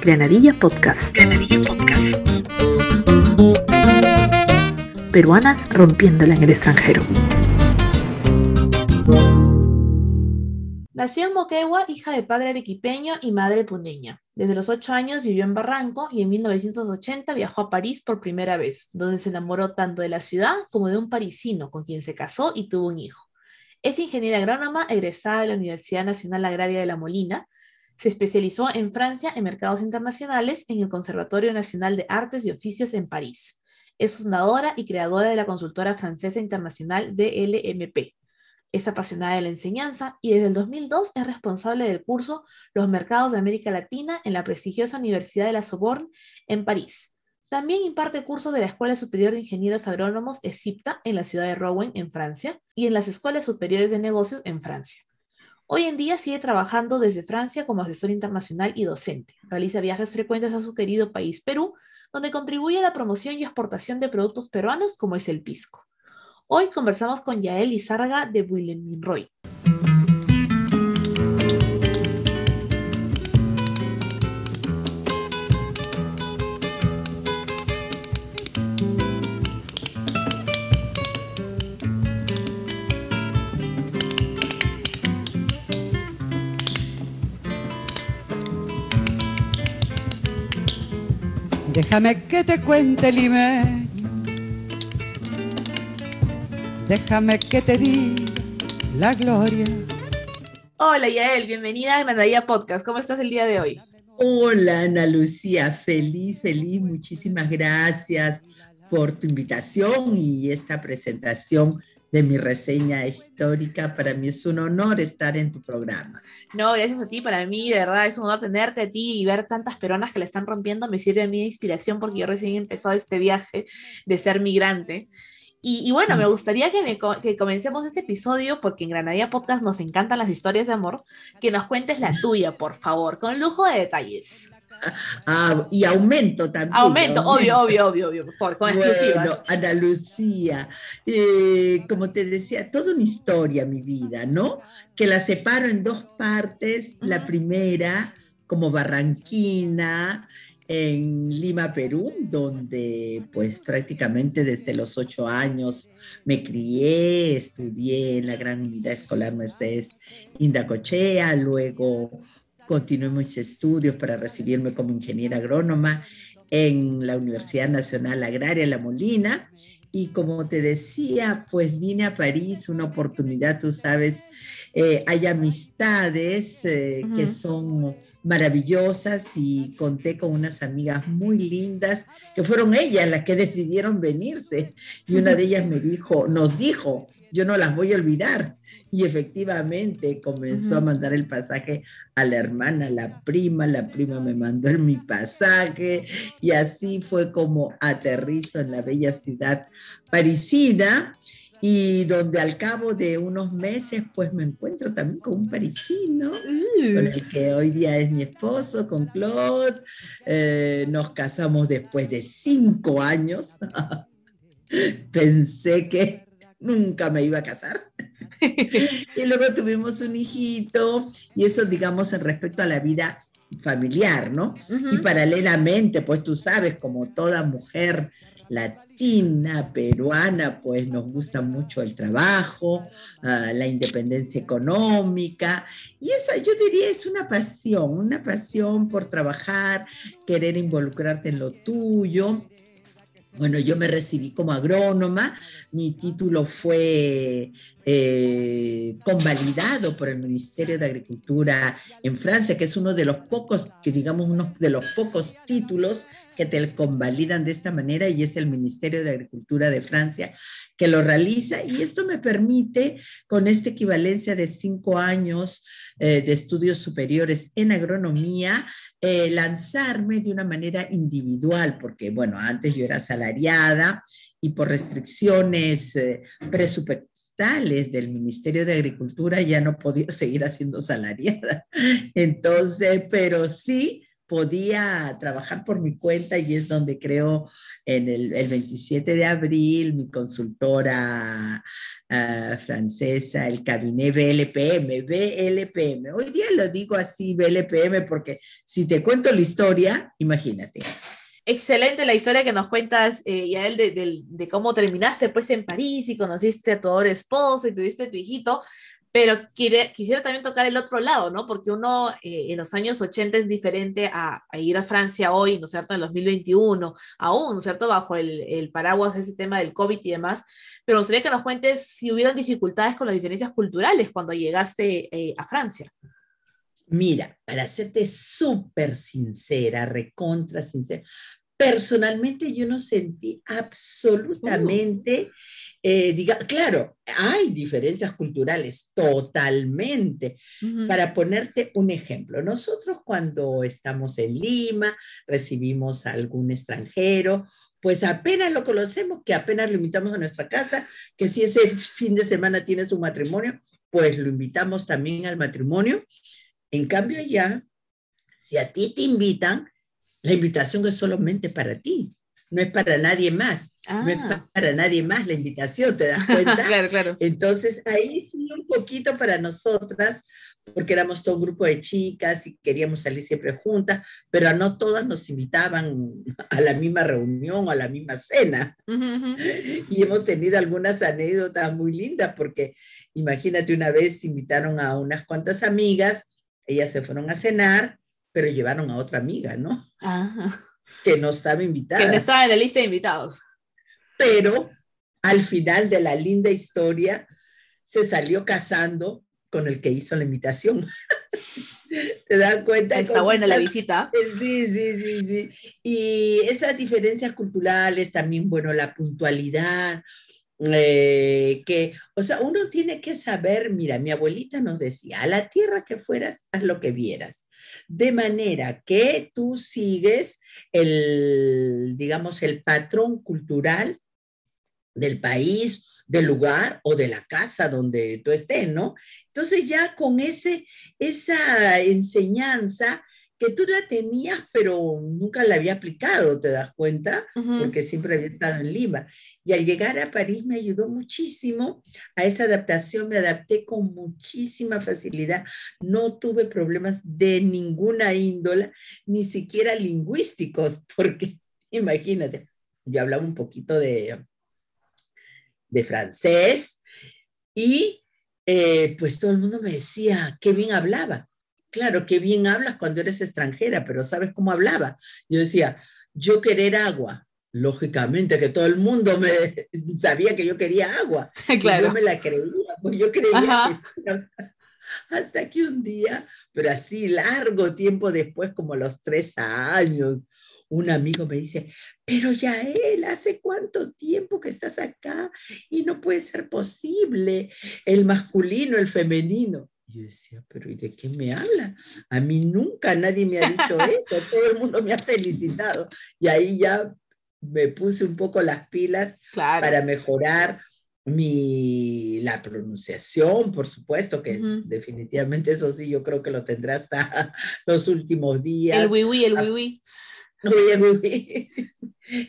Granadilla Podcast. Granadilla Podcast. Peruanas rompiéndola en el extranjero. Nació en Moquegua, hija de padre arequipeño y madre puneña. Desde los ocho años vivió en Barranco y en 1980 viajó a París por primera vez, donde se enamoró tanto de la ciudad como de un parisino con quien se casó y tuvo un hijo. Es ingeniera agrónoma egresada de la Universidad Nacional Agraria de La Molina, se especializó en Francia en mercados internacionales en el Conservatorio Nacional de Artes y Oficios en París. Es fundadora y creadora de la consultora francesa internacional DLMP. Es apasionada de la enseñanza y desde el 2002 es responsable del curso Los Mercados de América Latina en la prestigiosa Universidad de la Sorbonne en París. También imparte cursos de la Escuela Superior de Ingenieros Agrónomos ESIPTA en la ciudad de Rouen, en Francia, y en las Escuelas Superiores de Negocios en Francia. Hoy en día sigue trabajando desde Francia como asesor internacional y docente. Realiza viajes frecuentes a su querido país, Perú, donde contribuye a la promoción y exportación de productos peruanos como es el pisco. Hoy conversamos con Yael Izárraga de Roy. Déjame que te cuente limeño, déjame que te diga la gloria. Hola Yael, bienvenida a Granadilla Podcast. ¿Cómo estás el día de hoy? Hola Ana Lucía, feliz, feliz, muchísimas gracias por tu invitación y esta presentación de mi reseña histórica. Para mí es un honor estar en tu programa. No, gracias a ti. Para mí, de verdad, es un honor tenerte a ti y ver tantas peruanas que le están rompiendo. Me sirve a mí de inspiración porque yo recién he empezado este viaje de ser migrante. Y, bueno, me mm. gustaría que, que, comencemos este episodio, porque en Granadilla Podcast nos encantan las historias de amor, que nos cuentes la tuya, por favor, con lujo de detalles. Ah, y aumento también. Aumento, obvio, obvio, obvio, obvio, por con exclusivas. Ana Lucía, eh, como te decía, toda una historia, mi vida, ¿no? Que la separo en dos partes. La primera, como Barranquina, en Lima, Perú, donde pues prácticamente desde los ocho años me crié, estudié en la Gran Unidad Escolar Mercedes Indacochea, luego continué mis estudios para recibirme como ingeniera agrónoma en la Universidad Nacional Agraria La Molina. Y como te decía, pues vine a París, una oportunidad, tú sabes, eh, hay amistades eh, que son maravillosas y conté con unas amigas muy lindas que fueron ellas las que decidieron venirse. Y una de ellas me dijo, nos dijo, yo no las voy a olvidar. Y efectivamente comenzó a mandar el pasaje a la hermana, la prima, la prima me mandó mi pasaje y así fue como aterrizo en la bella ciudad parisina y donde al cabo de unos meses pues me encuentro también con un parisino, con el que hoy día es mi esposo, con Claude. Eh, nos casamos después de cinco años. Pensé que nunca me iba a casar. y luego tuvimos un hijito y eso, digamos, en respecto a la vida familiar, ¿no? Y paralelamente, pues tú sabes, como toda mujer latina, peruana, pues nos gusta mucho el trabajo, ah, la independencia económica, y esa yo diría es una pasión, una pasión por trabajar, querer involucrarte en lo tuyo. Bueno, yo me recibí como agrónoma, mi título fue eh, convalidado por el Ministerio de Agricultura en Francia, que es uno de los pocos, digamos uno de los pocos títulos que te convalidan de esta manera y es el Ministerio de Agricultura de Francia que lo realiza. Y esto me permite con esta equivalencia de cinco años eh, de estudios superiores en agronomía eh, lanzarme de una manera individual porque bueno antes yo era salariada y por restricciones eh, del Ministerio de Agricultura ya no podía seguir haciendo salariada entonces pero sí podía trabajar por mi cuenta y es donde creo en el, el 27 de abril mi consultora ah, francesa, el cabinet BLPM, BLPM. Hoy día lo digo así, BLPM, porque si te cuento la historia, imagínate. Excelente la historia que nos cuentas, eh, Yael, de, de, de, cómo terminaste pues en París y conociste a tu ahora esposo y tuviste a tu hijito, pero quiere, quisiera también tocar el otro lado, ¿no? Porque uno eh, en los años 80 es diferente a, a, ir a Francia hoy, ¿no es cierto?, en 2021, aún, ¿no es cierto?, bajo el, el paraguas de ese tema del COVID y demás. Pero me gustaría que nos cuentes si hubieran dificultades con las diferencias culturales cuando llegaste eh, a Francia. Mira, para serte súper sincera, recontra sincera, personalmente yo no sentí absolutamente, uh. eh, diga, claro, hay diferencias culturales totalmente. Uh -huh. Para ponerte un ejemplo, nosotros cuando estamos en Lima, recibimos a algún extranjero, pues apenas lo conocemos, que apenas lo invitamos a nuestra casa, que si ese fin de semana tiene su matrimonio, pues lo invitamos también al matrimonio. En cambio allá, si a ti te invitan, la invitación es solamente para ti, no es para nadie más. Ah. No es para nadie más la invitación, ¿te das cuenta? claro, claro. Entonces, ahí sí un poquito para nosotras, porque éramos todo un grupo de chicas y queríamos salir siempre juntas, pero a no todas nos invitaban a la misma reunión o a la misma cena. Uh -huh. Y hemos tenido algunas anécdotas muy lindas, porque imagínate, una vez invitaron a unas cuantas amigas, ellas se fueron a cenar, pero llevaron a otra amiga, ¿no? Ajá. Que no estaba invitada. Que no estaba en la lista de invitados. Pero al final de la linda historia, se salió casando con el que hizo la invitación. ¿Te das cuenta? Está buena la visita. Sí, sí, sí, sí. Y esas diferencias culturales, también, bueno, la puntualidad, eh, que, o sea, uno tiene que saber, mira, mi abuelita nos decía, a la tierra que fueras, haz lo que vieras, de manera que tú sigues el, digamos, el patrón cultural del país, del lugar o de la casa donde tú estés, ¿no? Entonces ya con ese, esa enseñanza que tú la tenías, pero nunca la había aplicado, ¿te das cuenta? Uh -huh. Porque siempre había estado en Lima. Y al llegar a París me ayudó muchísimo a esa adaptación, me adapté con muchísima facilidad, no tuve problemas de ninguna índole, ni siquiera lingüísticos, porque imagínate, yo hablaba un poquito de, de francés y eh, pues todo el mundo me decía, qué bien hablaba claro, qué bien hablas cuando eres extranjera, pero ¿sabes cómo hablaba? Yo decía, yo querer agua. Lógicamente que todo el mundo me sabía que yo quería agua. Claro. Y yo me la creía, pues yo creía Ajá. que hasta que un día, pero así largo tiempo después, como los tres años, un amigo me dice, pero ya él, ¿hace cuánto tiempo que estás acá? Y no puede ser posible el masculino, el femenino. Yo decía, pero ¿y de qué me habla? A mí nunca nadie me ha dicho eso, todo el mundo me ha felicitado. Y ahí ya me puse un poco las pilas claro. para mejorar mi, la pronunciación, por supuesto, que uh -huh. definitivamente eso sí, yo creo que lo tendrá hasta los últimos días. El wiwi, el wiwi.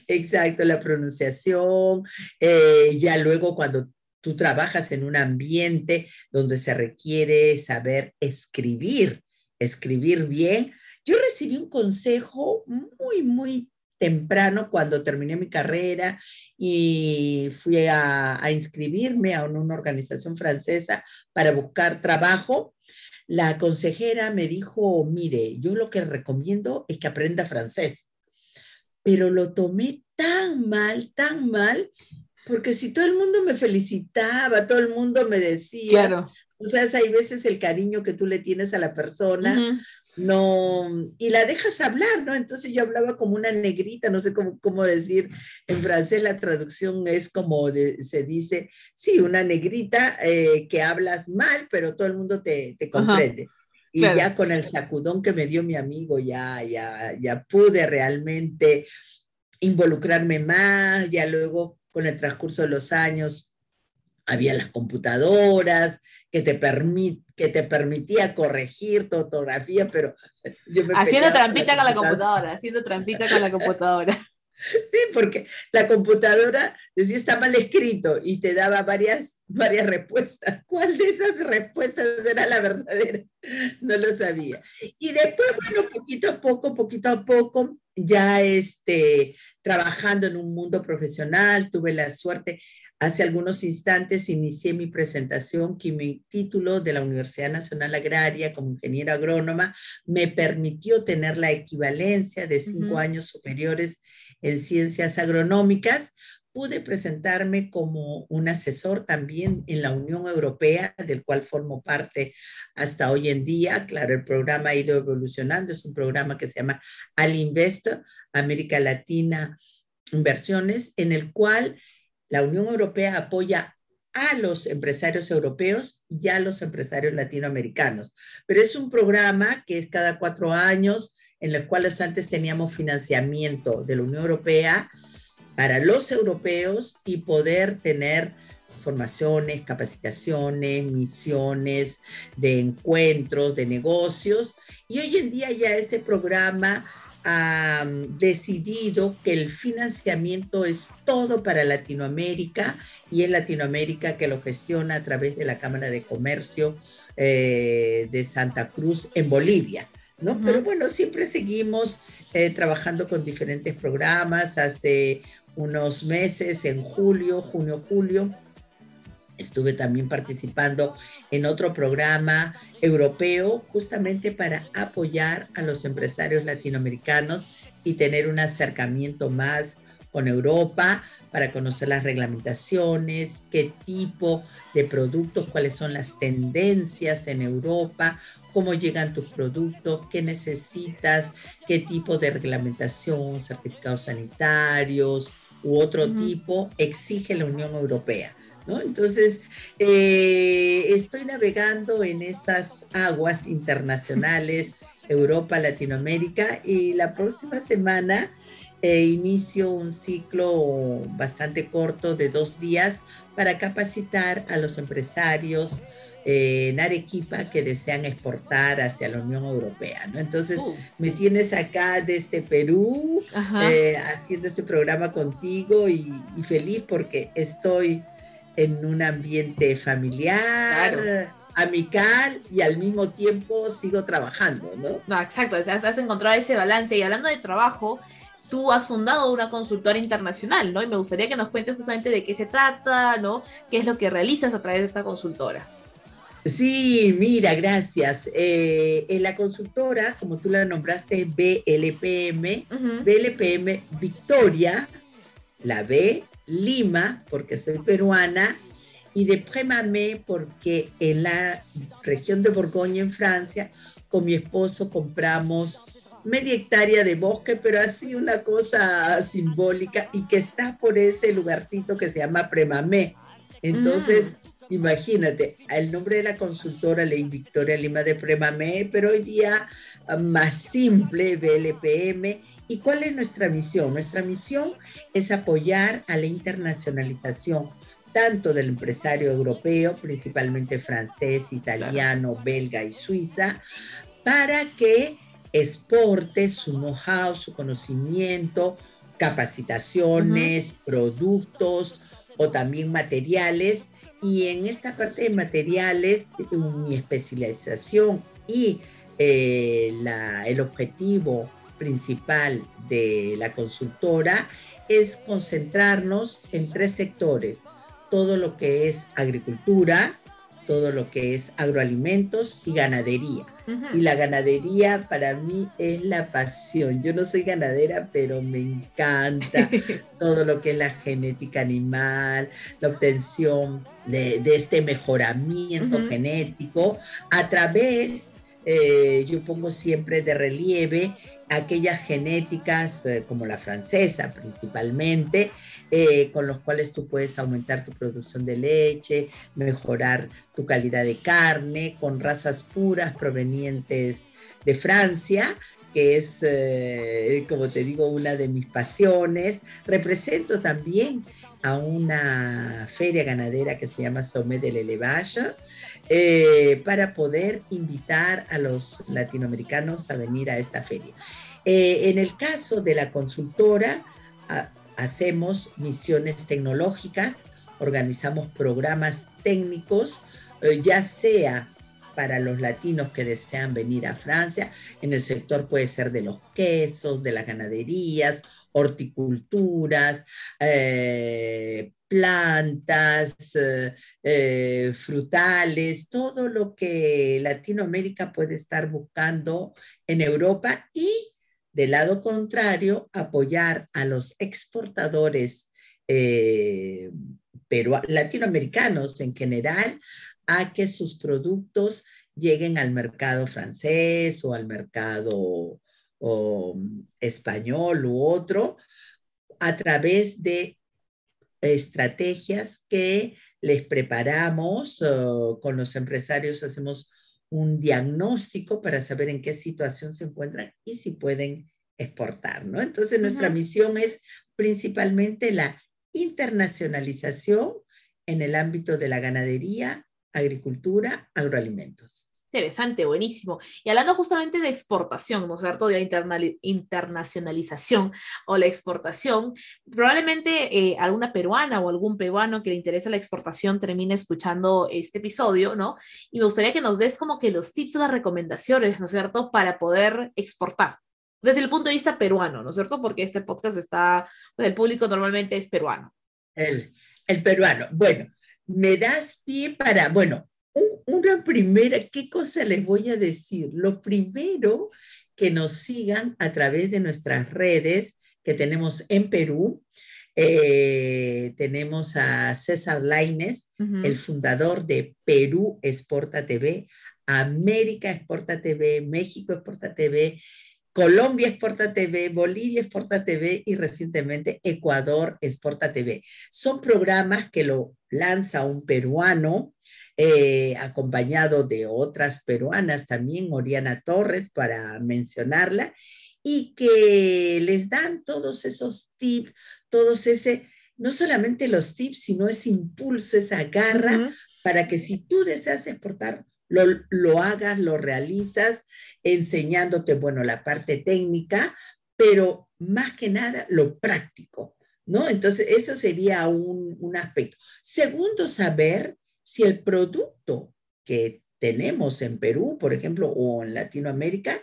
Exacto, la pronunciación. Eh, ya luego cuando tú trabajas en un ambiente donde se requiere saber escribir, escribir bien. Yo recibí un consejo muy, muy temprano cuando terminé mi carrera y fui a, inscribirme a una organización francesa para buscar trabajo. La consejera me dijo, mire, yo lo que recomiendo es que aprenda francés, pero lo tomé tan mal, tan mal, porque si todo el mundo me felicitaba, todo el mundo me decía, claro. o sea, hay veces el cariño que tú le tienes a la persona, uh -huh. no, y la dejas hablar, ¿no? Entonces yo hablaba como una negrita, no sé cómo, cómo decir, en francés la traducción es como de, se dice, sí, una negrita eh, que hablas mal, pero todo el mundo te, te comprende. Uh -huh. Y claro. ya con el sacudón que me dio mi amigo, ya, ya, ya pude realmente involucrarme más, ya luego con el transcurso de los años había las computadoras que te, permit, que te permitía corregir tu ortografía, pero yo me Haciendo trampita con la computadora, haciendo trampita con la computadora. Sí, porque la computadora decía está mal escrito y te daba varias, varias respuestas. ¿Cuál de esas respuestas era la verdadera? No lo sabía. Y después, bueno, poquito a poco, poquito a poco, ya este, trabajando en un mundo profesional, tuve la suerte, Hace algunos instantes inicié mi presentación que mi título de la Universidad Nacional Agraria como ingeniera agrónoma me permitió tener la equivalencia de cinco años superiores en ciencias agronómicas. Pude presentarme como un asesor también en la Unión Europea, del cual formo parte hasta hoy en día. Claro, el programa ha ido evolucionando. Es un programa que se llama Al Investo, América Latina Inversiones, en el cual la Unión Europea apoya a los empresarios europeos y a los empresarios latinoamericanos. Pero es un programa que es cada cuatro años, en los cuales antes teníamos financiamiento de la Unión Europea para los europeos y poder tener formaciones, capacitaciones, misiones de encuentros, de negocios. Y hoy en día ya ese programa ha decidido que el financiamiento es todo para Latinoamérica y es Latinoamérica que lo gestiona a través de la Cámara de Comercio eh, de Santa Cruz en Bolivia. ¿no? Pero bueno, siempre seguimos eh, trabajando con diferentes programas. Hace unos meses, en julio, junio, julio, estuve también participando en otro programa europeo justamente para apoyar a los empresarios latinoamericanos y tener un acercamiento más con Europa para conocer las reglamentaciones, qué tipo de productos, cuáles son las tendencias en Europa, cómo llegan tus productos, qué necesitas, qué tipo de reglamentación, certificados sanitarios u otro tipo exige la Unión Europea. Entonces, eh, estoy navegando en esas aguas internacionales, Europa, Latinoamérica, y la próxima semana eh, inicio un ciclo bastante corto de dos días para capacitar a los empresarios eh, en Arequipa que desean exportar hacia la Unión Europea, ¿no? Entonces, uh. me tienes acá desde Perú haciendo este programa contigo y feliz porque estoy en un ambiente familiar, amical y al mismo tiempo sigo trabajando, ¿no? No, exacto, has, encontrado ese balance y hablando de trabajo, tú has fundado una consultora internacional, ¿no? Y me gustaría que nos cuentes justamente de qué se trata, ¿no? ¿Qué es lo que realizas a través de esta consultora? Sí, mira, gracias. Eh, en la consultora, como tú la nombraste, BLPM, BLPM Victoria, la B Lima, porque soy peruana, y de Prémamé, porque en la región de Borgoña, en Francia, con mi esposo compramos media hectárea de bosque, pero así una cosa simbólica y que está por ese lugarcito que se llama Premamé. Entonces, mm. imagínate, el nombre de la consultora Ley Victoria Lima de Premamé, pero hoy día ah, más simple, BLPM, ¿Y cuál es nuestra misión? Nuestra misión es apoyar a la internacionalización tanto del empresario europeo, principalmente francés, italiano, belga y suiza, para que exporte su know-how, su conocimiento, capacitaciones, productos o también materiales. Y en esta parte de materiales, mi especialización y eh, el objetivo principal de la consultora es concentrarnos en tres sectores, todo lo que es agricultura, todo lo que es agroalimentos y ganadería. Y la ganadería para mí es la pasión. Yo no soy ganadera, pero me encanta todo lo que es la genética animal, la obtención de, este mejoramiento genético a través eh, yo pongo siempre de relieve aquellas genéticas eh, como la francesa principalmente, eh, con los cuales tú puedes aumentar tu producción de leche, mejorar tu calidad de carne, con razas puras provenientes de Francia, que es, eh, como te digo, una de mis pasiones. Represento también a una feria ganadera que se llama Sommet del eh, para poder invitar a los latinoamericanos a venir a esta feria. Eh, en el caso de la consultora, hacemos misiones tecnológicas, organizamos programas técnicos, ya sea para los latinos que desean venir a Francia, en el sector puede ser de los quesos, de las ganaderías, horticulturas, eh, plantas, eh, frutales, todo lo que Latinoamérica puede estar buscando en Europa y del lado contrario, apoyar a los exportadores eh, latinoamericanos en general a que sus productos lleguen al mercado francés o al mercado español u otro a través de estrategias que les preparamos con los empresarios, hacemos un diagnóstico para saber en qué situación se encuentran y si pueden exportar, ¿no? Entonces, nuestra misión es principalmente la internacionalización en el ámbito de la ganadería, agricultura, agroalimentos. Interesante, buenísimo. Y hablando justamente de exportación, ¿no es cierto? De la internacionalización o la exportación, probablemente eh, alguna peruana o algún peruano que le interesa la exportación termine escuchando este episodio, ¿no? Y me gustaría que nos des como que los tips o las recomendaciones, ¿no es cierto?, para poder exportar desde el punto de vista peruano, ¿no es cierto? Porque este podcast está, pues, el público normalmente es peruano. El, el peruano. Bueno, me das pie para, bueno, una primera, ¿qué cosa les voy a decir? Lo primero, que nos sigan a través de nuestras redes que tenemos en Perú. Eh, tenemos a César Laines, el fundador de Perú Exporta TV, América Exporta TV, México Exporta TV, Colombia Exporta TV, Bolivia Exporta TV y recientemente Ecuador Exporta TV. Son programas que lo lanza un peruano eh, acompañado de otras peruanas también, Oriana Torres, para mencionarla, y que les dan todos esos tips, todos ese, no solamente los tips, sino ese impulso, esa garra, para que si tú deseas exportar, lo, lo, hagas, lo realizas, enseñándote, bueno, la parte técnica, pero más que nada lo práctico, ¿no? Entonces, eso sería un, un aspecto. Segundo, saber si el producto que tenemos en Perú, por ejemplo, o en Latinoamérica,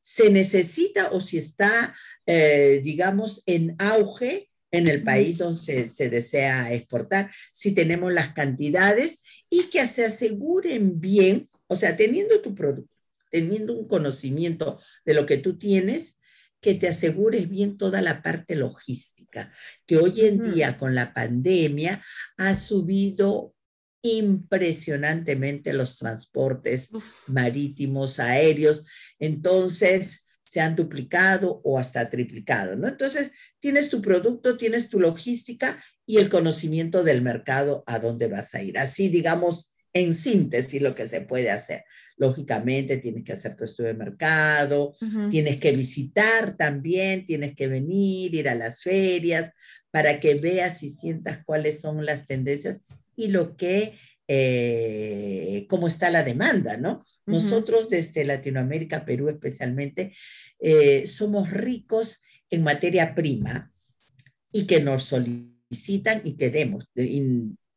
se necesita o si está, eh, digamos, en auge en el país donde se, desea exportar, si tenemos las cantidades y que se aseguren bien, o sea, teniendo tu producto, teniendo un conocimiento de lo que tú tienes, que te asegures bien toda la parte logística, que hoy en día con la pandemia ha subido impresionantemente los transportes marítimos, aéreos. Entonces, se han duplicado o hasta triplicado, ¿no? Entonces, tienes tu producto, tienes tu logística y el conocimiento del mercado a dónde vas a ir. Así, digamos, en síntesis, lo que se puede hacer. Lógicamente, tienes que hacer tu estudio de mercado, tienes que visitar también, tienes que venir, ir a las ferias para que veas y sientas cuáles son las tendencias y lo que, eh, cómo está la demanda, ¿no? Nosotros desde Latinoamérica, Perú especialmente, eh, somos ricos en materia prima y que nos solicitan y queremos.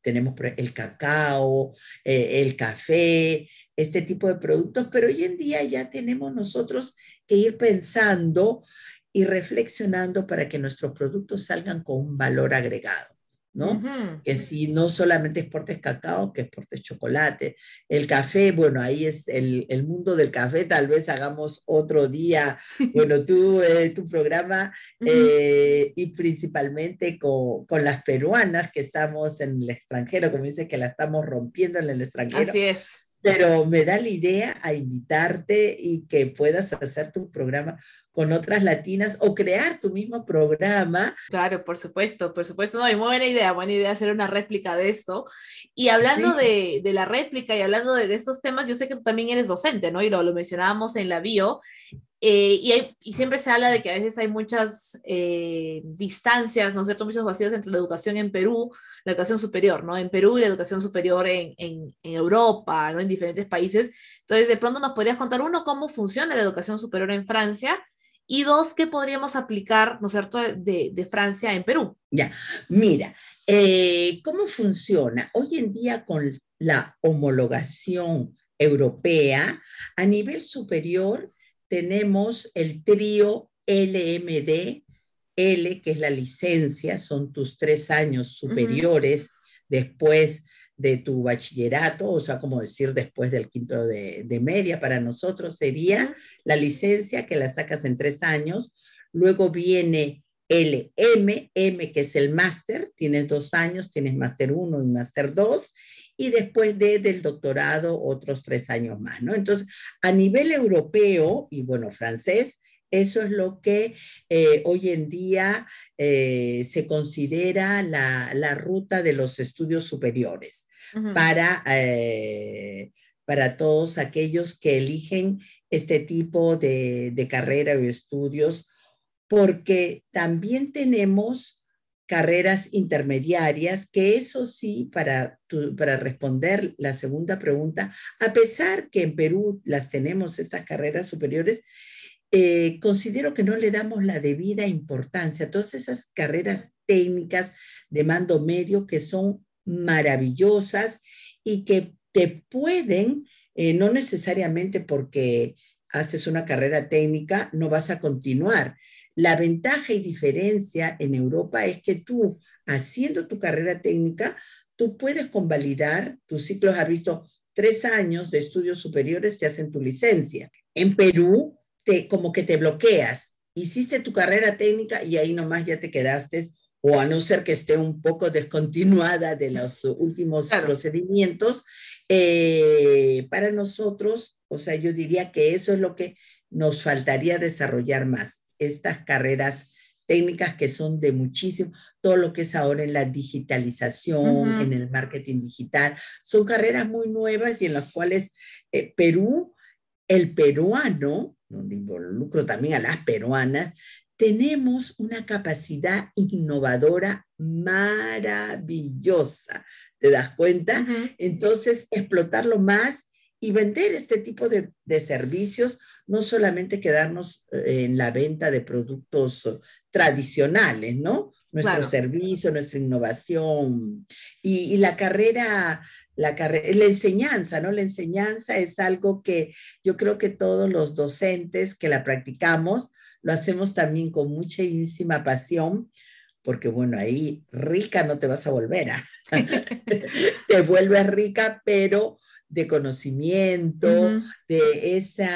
tenemos el cacao, eh, el café, este tipo de productos, pero hoy en día ya tenemos nosotros que ir pensando y reflexionando para que nuestros productos salgan con un valor agregado. ¿No? Que si no solamente exportes cacao, que exportes chocolate. El café, bueno, ahí es el, el mundo del café, tal vez hagamos otro día, bueno, tú, eh, tu programa, eh, y principalmente con, con, las peruanas que estamos en el extranjero, como dice que la estamos rompiendo en el extranjero. Así es pero me da la idea a invitarte y que puedas hacer tu programa con otras latinas o crear tu mismo programa. Claro, por supuesto, por supuesto. No, y muy buena idea, buena idea hacer una réplica de esto. Y hablando de, de, la réplica y hablando de, de, estos temas, yo sé que tú también eres docente, ¿no? Y lo, lo mencionábamos en la bio. Eh, y, hay, y, siempre se habla de que a veces hay muchas eh, distancias, ¿no es cierto? Muchos vacíos entre la educación en Perú, la educación superior, ¿no? En Perú y la educación superior en, en, en, Europa, ¿no? En diferentes países. Entonces, de pronto nos podrías contar, uno, cómo funciona la educación superior en Francia y dos, qué podríamos aplicar, ¿no es cierto?, de, de Francia en Perú. Ya, mira, eh, ¿cómo funciona? Hoy en día con la homologación europea, a nivel superior, tenemos el trío LMD, L, que es la licencia, son tus tres años superiores después de tu bachillerato, o sea, como decir después del quinto de, media, para nosotros sería la licencia que la sacas en tres años, luego viene LM, M que es el máster, tienes dos años, tienes máster uno y máster dos, y después de, del doctorado otros tres años más, ¿no? Entonces, a nivel europeo y bueno, francés, eso es lo que eh, hoy en día eh, se considera la, la, ruta de los estudios superiores para, eh, para todos aquellos que eligen este tipo de, de carrera o estudios, porque también tenemos carreras intermediarias, que eso sí, para, para responder la segunda pregunta, a pesar que en Perú las tenemos, estas carreras superiores, eh, considero que no le damos la debida importancia a todas esas carreras técnicas de mando medio que son maravillosas y que te pueden, eh, no necesariamente porque haces una carrera técnica, no vas a continuar, la ventaja y diferencia en Europa es que tú, haciendo tu carrera técnica, tú puedes convalidar, tus ciclos has visto tres años de estudios superiores, te hacen tu licencia. En Perú, te, como que te bloqueas. Hiciste tu carrera técnica y ahí nomás ya te quedaste, o a no ser que esté un poco descontinuada de los últimos procedimientos. Eh, para nosotros, o sea, yo diría que eso es lo que nos faltaría desarrollar más estas carreras técnicas que son de muchísimo, todo lo que es ahora en la digitalización, en el marketing digital, son carreras muy nuevas y en las cuales eh, Perú, el peruano, donde involucro también a las peruanas, tenemos una capacidad innovadora maravillosa, ¿te das cuenta? Entonces, explotarlo más y vender este tipo de, de, servicios, no solamente quedarnos eh, en la venta de productos tradicionales, ¿no? Nuestro servicio, nuestra innovación y, y la carrera, la carrera, la enseñanza, ¿no? La enseñanza es algo que yo creo que todos los docentes que la practicamos lo hacemos también con muchísima pasión, porque bueno, ahí rica no te vas a volver a. te vuelves rica, pero de conocimiento, de ese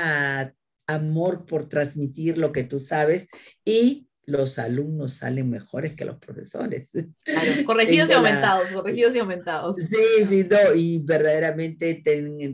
amor por transmitir lo que tú sabes y los alumnos salen mejores que los profesores. corregidos y aumentados, corregidos y aumentados. Sí, sí, no, y verdaderamente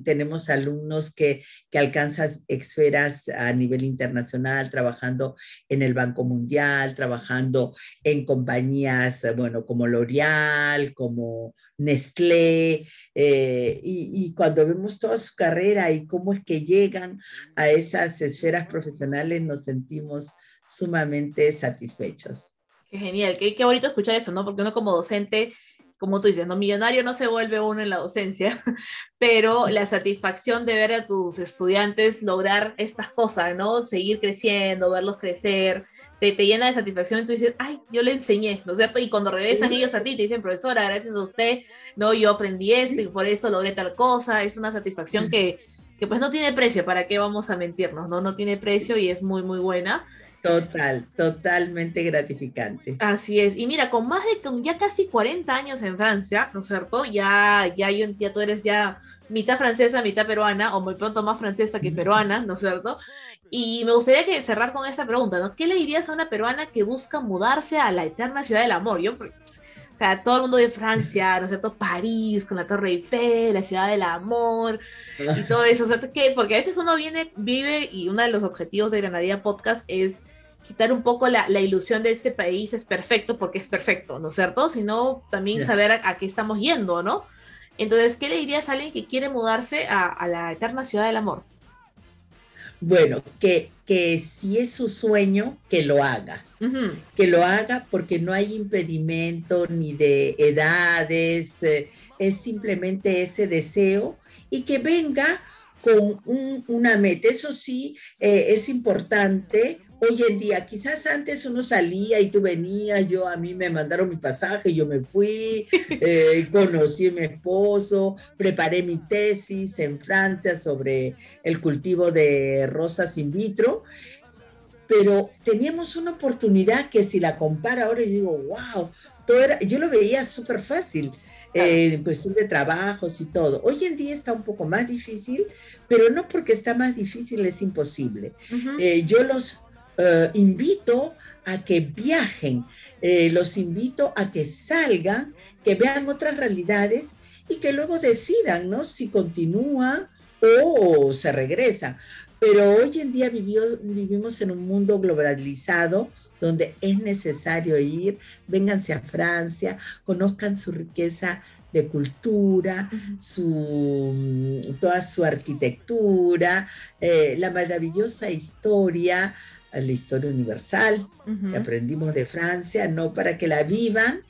tenemos alumnos que, que alcanzan esferas a nivel internacional, trabajando en el Banco Mundial, trabajando en compañías, bueno, como L'Oreal, como Nestlé, eh, y, y cuando vemos toda su carrera y cómo es que llegan a esas esferas profesionales, nos sentimos sumamente satisfechos. Qué genial, qué, qué bonito escuchar eso, ¿no? Porque uno como docente, como tú dices, no millonario no se vuelve uno en la docencia, pero la satisfacción de ver a tus estudiantes lograr estas cosas, ¿no? Seguir creciendo, verlos crecer, te, te llena de satisfacción y tú dices, ay, yo le enseñé, ¿no es cierto? Y cuando regresan ellos a ti, te dicen, profesora, gracias a usted, no, yo aprendí esto y por esto logré tal cosa, es una satisfacción que, que pues no tiene precio, ¿para qué vamos a mentirnos? No, no tiene precio y es muy, muy buena. Total, totalmente gratificante. Así es. Y mira, con más de con ya casi 40 años en Francia, ¿no es cierto? Ya, ya, yo, ya tú eres ya mitad francesa, mitad peruana, o muy pronto más francesa que peruana, ¿no es cierto? Y me gustaría que cerrar con esta pregunta, ¿no? ¿Qué le dirías a una peruana que busca mudarse a la eterna ciudad del amor? Yo, pues, o sea, todo el mundo de Francia, ¿no es cierto? París, con la Torre Eiffel, la ciudad del amor y todo eso. O sea, ¿qué? Porque a veces uno viene, vive y uno de los objetivos de Granadilla Podcast es quitar un poco la, la, ilusión de este país es perfecto porque es perfecto, ¿no es cierto? Sino también yeah. saber a, a, qué estamos yendo, ¿no? Entonces, ¿qué le dirías a alguien que quiere mudarse a, a, la eterna ciudad del amor? Bueno, que, que si es su sueño, que lo haga. Que lo haga porque no hay impedimento ni de edades, eh, es simplemente ese deseo y que venga con una meta. Eso sí, eh, es importante hoy en día. Quizás antes uno salía y tú venías, yo a mí me mandaron mi pasaje, yo me fui, eh, conocí a mi esposo, preparé mi tesis en Francia sobre el cultivo de rosas in vitro, pero teníamos una oportunidad que si la compara ahora, yo digo, wow, todo era, yo lo veía súper fácil. Eh, en cuestión de trabajos y todo. Hoy en día está un poco más difícil, pero no porque está más difícil es imposible. Eh, yo los eh, invito a que viajen, eh, los invito a que salgan, que vean otras realidades y que luego decidan, ¿no? Si continúan o se regresan. Pero hoy en día vivimos en un mundo globalizado donde es necesario ir, vénganse a Francia, conozcan su riqueza de cultura, su, toda su arquitectura, eh, la maravillosa historia, la historia universal que aprendimos de Francia, no para que la vivan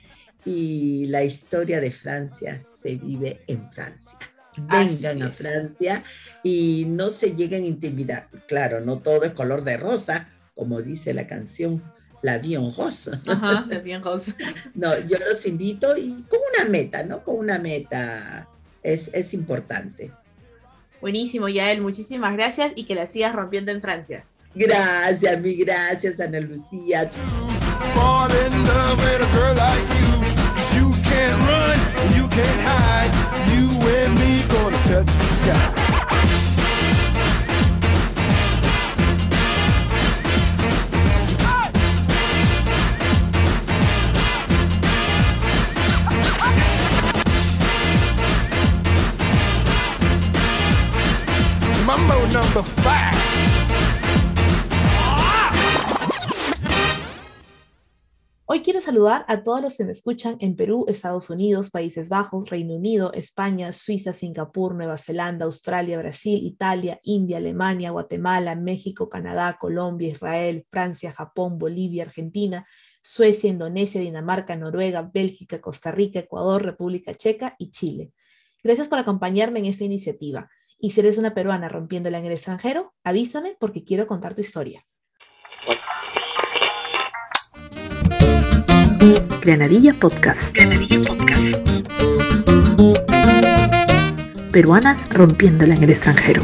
y la historia de Francia se vive en Francia. Vengan a Francia y no se lleguen a intimidar. Claro, no todo es color de rosa, como dice la canción La Vie en Rose. Ajá, La Vie en Rose. no, yo los invito y con una meta, ¿no? Con una meta es, es importante. Buenísimo, Yael, muchísimas gracias y que la sigas rompiendo en Francia. Gracias, mi gracias, Ana Lucía. Mambo number five. Hoy quiero saludar a todos los que me escuchan en Perú, Estados Unidos, Países Bajos, Reino Unido, España, Suiza, Singapur, Nueva Zelanda, Australia, Brasil, Italia, India, Alemania, Guatemala, México, Canadá, Colombia, Israel, Francia, Japón, Bolivia, Argentina, Suecia, Indonesia, Dinamarca, Noruega, Bélgica, Costa Rica, Ecuador, República Checa y Chile. Gracias por acompañarme en esta iniciativa. Y si eres una peruana rompiéndola en el extranjero, avísame porque quiero contar tu historia. Granadilla Podcast. Podcast. Peruanas rompiéndola en el extranjero.